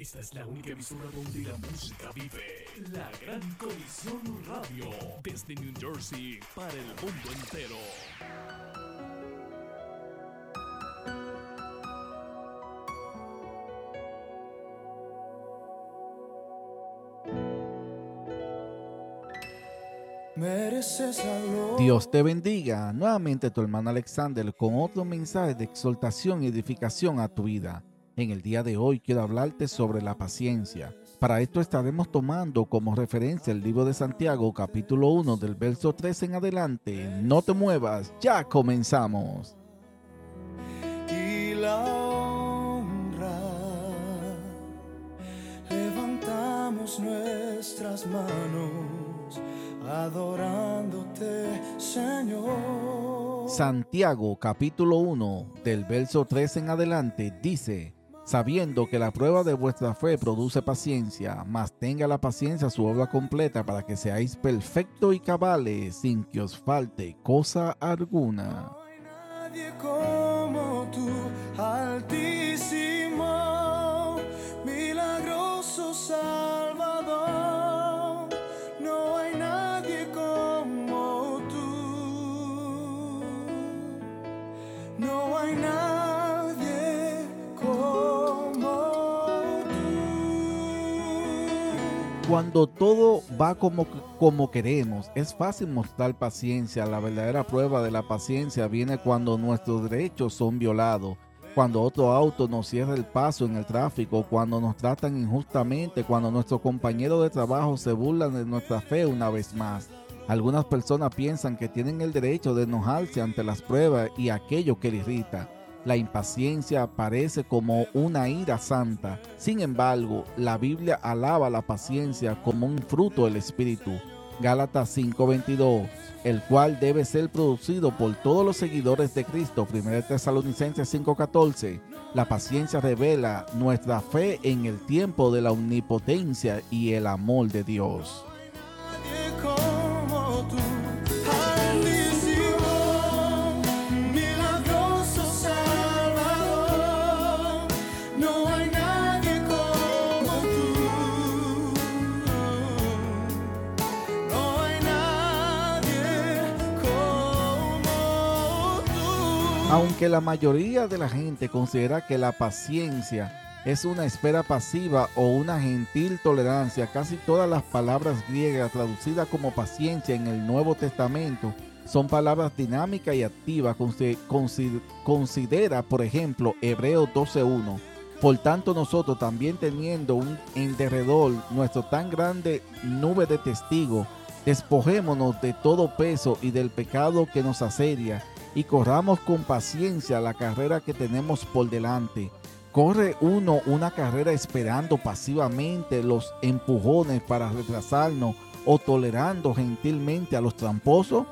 Esta es la única emisora donde la música vive. La Gran Colisión Radio. Desde New Jersey para el mundo entero. Dios te bendiga. Nuevamente tu hermano Alexander con otro mensaje de exaltación y edificación a tu vida. En el día de hoy quiero hablarte sobre la paciencia. Para esto estaremos tomando como referencia el libro de Santiago capítulo 1 del verso 3 en adelante. No te muevas, ya comenzamos. Y la honra, levantamos nuestras manos adorándote, Señor. Santiago capítulo 1 del verso 3 en adelante dice, sabiendo que la prueba de vuestra fe produce paciencia, mas tenga la paciencia su obra completa para que seáis perfecto y cabales sin que os falte cosa alguna. Cuando todo va como, como queremos, es fácil mostrar paciencia. La verdadera prueba de la paciencia viene cuando nuestros derechos son violados, cuando otro auto nos cierra el paso en el tráfico, cuando nos tratan injustamente, cuando nuestros compañeros de trabajo se burlan de nuestra fe una vez más. Algunas personas piensan que tienen el derecho de enojarse ante las pruebas y aquello que les irrita. La impaciencia aparece como una ira santa. Sin embargo, la Biblia alaba la paciencia como un fruto del Espíritu. Gálatas 5:22, el cual debe ser producido por todos los seguidores de Cristo. 1 Tesalonicenses 5:14. La paciencia revela nuestra fe en el tiempo de la omnipotencia y el amor de Dios. Aunque la mayoría de la gente considera que la paciencia es una espera pasiva o una gentil tolerancia, casi todas las palabras griegas traducidas como paciencia en el Nuevo Testamento son palabras dinámicas y activas. Consi- consi- Considera, por ejemplo, Hebreos 12.1. Por tanto, nosotros también teniendo un en derredor nuestro tan grande nube de testigos, despojémonos de todo peso y del pecado que nos asedia y corramos con paciencia la carrera que tenemos por delante. Corre uno una carrera esperando pasivamente los empujones para retrasarnos o tolerando gentilmente a los tramposos?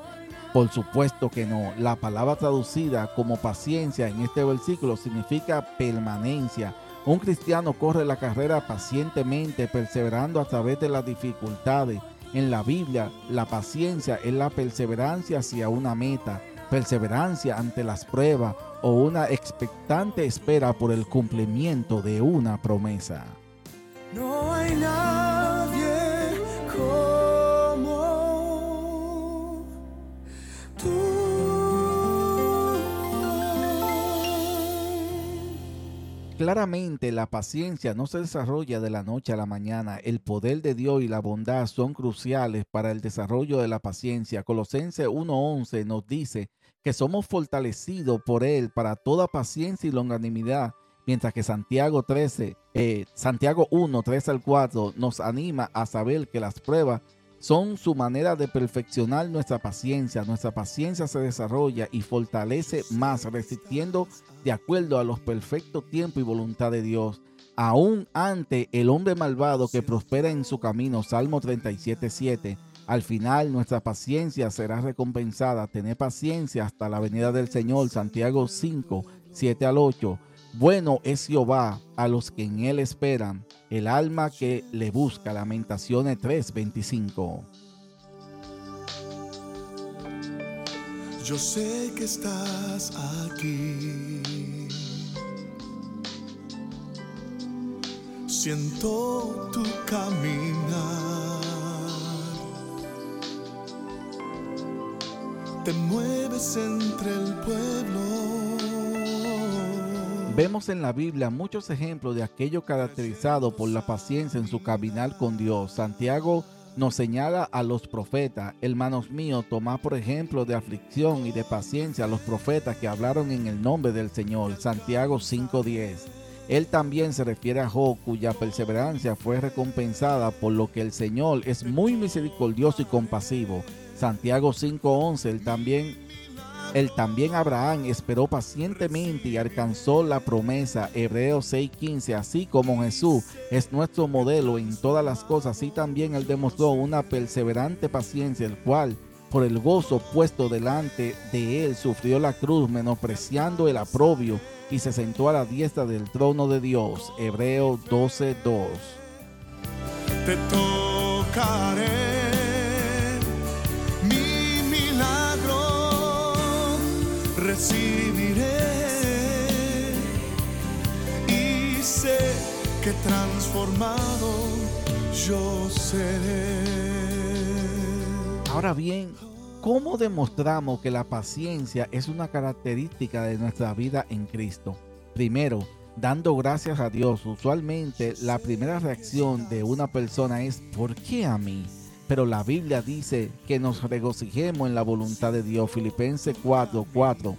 Por supuesto que no. La palabra traducida como paciencia en este versículo significa permanencia. Un cristiano corre la carrera pacientemente, perseverando a través de las dificultades. En la Biblia, la paciencia es la perseverancia hacia una meta, perseverancia ante las pruebas o una expectante espera por el cumplimiento de una promesa. No hay nadie Claramente la paciencia no se desarrolla de la noche a la mañana. El poder de Dios y la bondad son cruciales para el desarrollo de la paciencia. Colosenses 1.11 nos dice que somos fortalecidos por Él para toda paciencia y longanimidad, mientras que Santiago 13, eh, Santiago 1, 3 al 4 nos anima a saber que las pruebas son su manera de perfeccionar nuestra paciencia. Nuestra paciencia se desarrolla y fortalece más resistiendo de acuerdo a los perfectos tiempos y voluntad de Dios. Aún ante el hombre malvado que prospera en su camino, Salmo 37.7, al final nuestra paciencia será recompensada. Tener paciencia hasta la venida del Señor, Santiago 5, 7 al 8. Bueno es Jehová a los que en él esperan, el alma que le busca. Lamentaciones 3:25. Yo sé que estás aquí. siento tu caminar. Te mueves entre el pueblo. Vemos en la Biblia muchos ejemplos de aquello caracterizado por la paciencia en su caminar con Dios. Santiago nos señala a los profetas, hermanos míos, tomad por ejemplo de aflicción y de paciencia a los profetas que hablaron en el nombre del Señor. Santiago 5:10. Él también se refiere a Job, cuya perseverancia fue recompensada por lo que el Señor es muy misericordioso y compasivo. Santiago 5:11, él también él también Abraham esperó pacientemente y alcanzó la promesa. Hebreos 6:15, así como Jesús es nuestro modelo en todas las cosas, así también él demostró una perseverante paciencia, el cual por el gozo puesto delante de él sufrió la cruz, menospreciando el aprobio y se sentó a la diestra del trono de Dios. Hebreos 12:2. Te tocaré. Recibiré. Y sé que transformado yo seré. Ahora bien, ¿cómo demostramos que la paciencia es una característica de nuestra vida en Cristo? Primero, dando gracias a Dios. Usualmente la primera reacción de una persona es ¿por qué a mí? Pero la Biblia dice que nos regocijemos en la voluntad de Dios. Filipenses 4, 4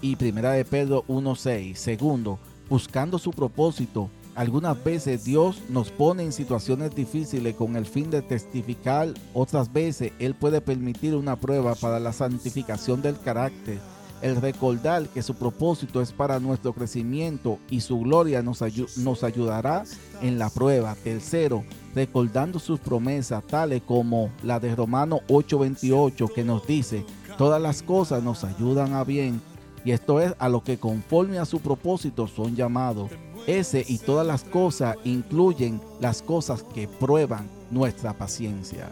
y Primera de Pedro 1, 6. Segundo, buscando su propósito. Algunas veces Dios nos pone en situaciones difíciles con el fin de testificar, otras veces Él puede permitir una prueba para la santificación del carácter. El recordar que su propósito es para nuestro crecimiento y su gloria nos, ayu- nos ayudará en la prueba. Tercero, recordando sus promesas, tales como la de Romano 8:28, que nos dice, todas las cosas nos ayudan a bien. Y esto es a lo que conforme a su propósito son llamados. Ese y todas las cosas incluyen las cosas que prueban nuestra paciencia.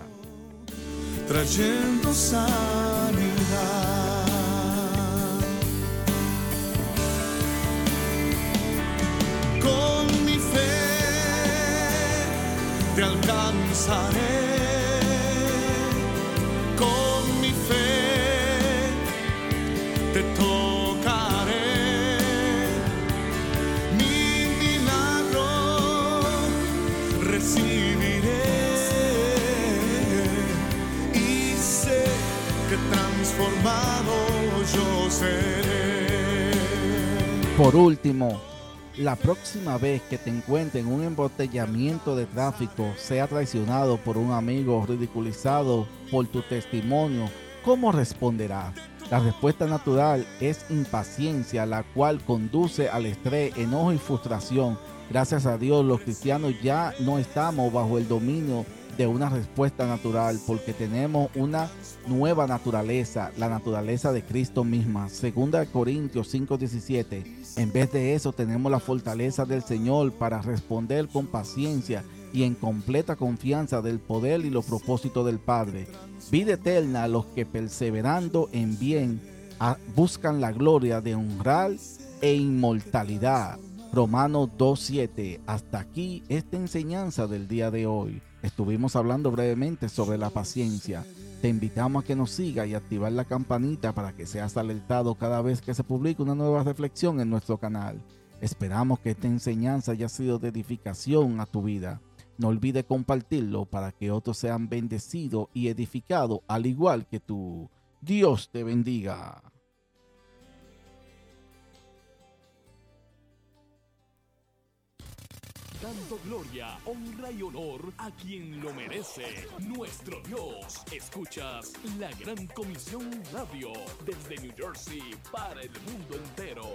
trayendo sanidad. Te alcanzaré. Con mi fe te tocaré. Mi milagro recibiré y sé que transformado yo seré. Por último, la próxima vez que te encuentres en un embotellamiento de tráfico, sea traicionado por un amigo ridiculizado por tu testimonio, ¿cómo responderás? La respuesta natural es impaciencia, la cual conduce al estrés, enojo y frustración. Gracias a Dios, los cristianos ya no estamos bajo el dominio de una respuesta natural porque tenemos una nueva naturaleza, la naturaleza de Cristo misma. Segunda Corintios 5:17. En vez de eso tenemos la fortaleza del Señor para responder con paciencia y en completa confianza del poder y los propósitos del Padre. Vida eterna a los que perseverando en bien a- buscan la gloria de honrar e inmortalidad. Romanos 2.7. Hasta aquí esta enseñanza del día de hoy. Estuvimos hablando brevemente sobre la paciencia. Te invitamos a que nos siga y activar la campanita para que seas alertado cada vez que se publique una nueva reflexión en nuestro canal. Esperamos que esta enseñanza haya sido de edificación a tu vida. No olvides compartirlo para que otros sean bendecidos y edificados al igual que tú. Dios te bendiga. Dando gloria, honra y honor a quien lo merece, nuestro Dios. Escuchas la Gran Comisión Radio desde New Jersey para el mundo entero.